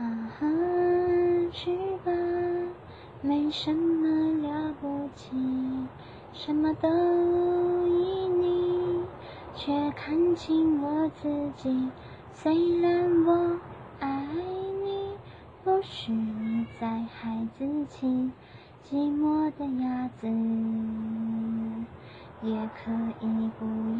啊哈，去吧，没什么了不起，什么都依你，却看清我自己。虽然我爱你，不许你再孩子气，寂寞的鸭子也可以不要。